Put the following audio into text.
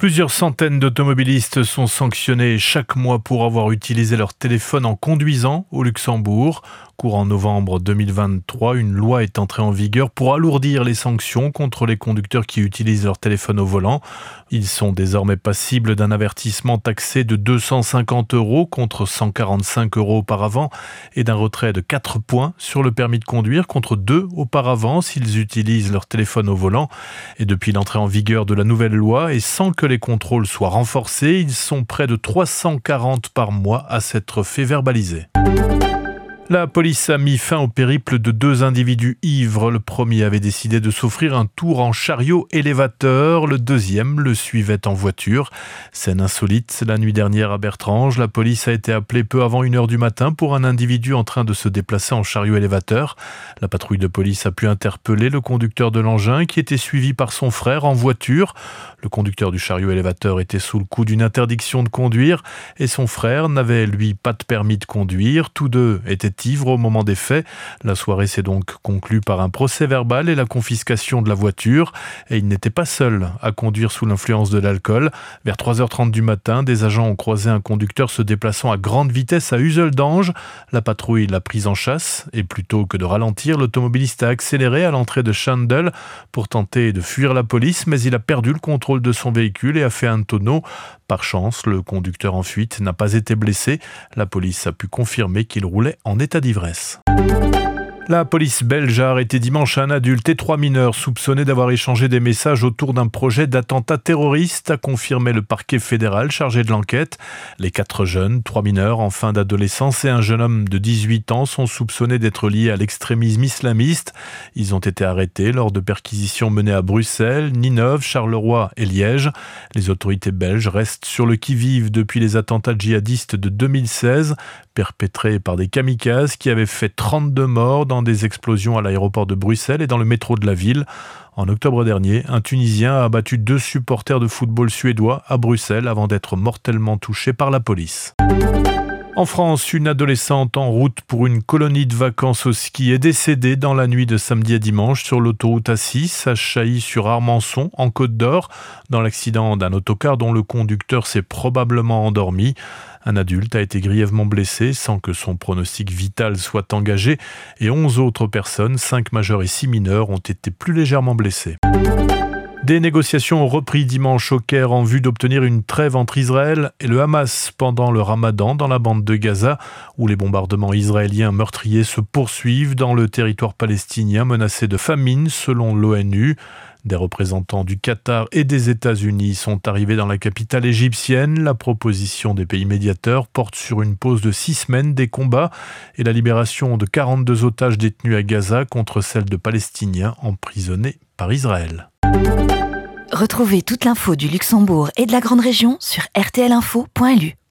Plusieurs centaines d'automobilistes sont sanctionnés chaque mois pour avoir utilisé leur téléphone en conduisant au Luxembourg. Courant novembre 2023, une loi est entrée en vigueur pour alourdir les sanctions contre les conducteurs qui utilisent leur téléphone au volant. Ils sont désormais passibles d'un avertissement taxé de 250 euros contre 145 euros auparavant et d'un retrait de 4 points sur le permis de conduire contre 2 auparavant s'ils utilisent leur téléphone au volant. Et depuis l'entrée en vigueur de la nouvelle loi et sans que les contrôles soient renforcés, ils sont près de 340 par mois à s'être fait verbaliser. La police a mis fin au périple de deux individus ivres. Le premier avait décidé de s'offrir un tour en chariot élévateur. Le deuxième le suivait en voiture. Scène insolite. La nuit dernière à Bertrange, la police a été appelée peu avant une heure du matin pour un individu en train de se déplacer en chariot élévateur. La patrouille de police a pu interpeller le conducteur de l'engin qui était suivi par son frère en voiture. Le conducteur du chariot élévateur était sous le coup d'une interdiction de conduire et son frère n'avait lui pas de permis de conduire. Tous deux étaient au moment des faits. La soirée s'est donc conclue par un procès verbal et la confiscation de la voiture. Et il n'était pas seul à conduire sous l'influence de l'alcool. Vers 3h30 du matin, des agents ont croisé un conducteur se déplaçant à grande vitesse à Useldange. La patrouille l'a prise en chasse et plutôt que de ralentir, l'automobiliste a accéléré à l'entrée de Chandel pour tenter de fuir la police, mais il a perdu le contrôle de son véhicule et a fait un tonneau. Par chance, le conducteur en fuite n'a pas été blessé. La police a pu confirmer qu'il roulait en état d'ivresse. La police belge a arrêté dimanche un adulte et trois mineurs soupçonnés d'avoir échangé des messages autour d'un projet d'attentat terroriste, a confirmé le parquet fédéral chargé de l'enquête. Les quatre jeunes, trois mineurs en fin d'adolescence et un jeune homme de 18 ans sont soupçonnés d'être liés à l'extrémisme islamiste. Ils ont été arrêtés lors de perquisitions menées à Bruxelles, Ninove, Charleroi et Liège. Les autorités belges restent sur le qui-vive depuis les attentats djihadistes de 2016, perpétrés par des kamikazes qui avaient fait 32 morts dans des explosions à l'aéroport de Bruxelles et dans le métro de la ville. En octobre dernier, un Tunisien a abattu deux supporters de football suédois à Bruxelles avant d'être mortellement touché par la police. En France, une adolescente en route pour une colonie de vacances au ski est décédée dans la nuit de samedi à dimanche sur l'autoroute A6 à Chailly-sur-Armançon, en Côte d'Or, dans l'accident d'un autocar dont le conducteur s'est probablement endormi. Un adulte a été grièvement blessé sans que son pronostic vital soit engagé et 11 autres personnes, 5 majeurs et 6 mineurs, ont été plus légèrement blessées. Des négociations ont repris dimanche au Caire en vue d'obtenir une trêve entre Israël et le Hamas pendant le ramadan dans la bande de Gaza, où les bombardements israéliens meurtriers se poursuivent dans le territoire palestinien menacé de famine selon l'ONU. Des représentants du Qatar et des États-Unis sont arrivés dans la capitale égyptienne. La proposition des pays médiateurs porte sur une pause de six semaines des combats et la libération de 42 otages détenus à Gaza contre celle de Palestiniens emprisonnés par Israël. Retrouvez toute l'info du Luxembourg et de la Grande Région sur rtlinfo.lu.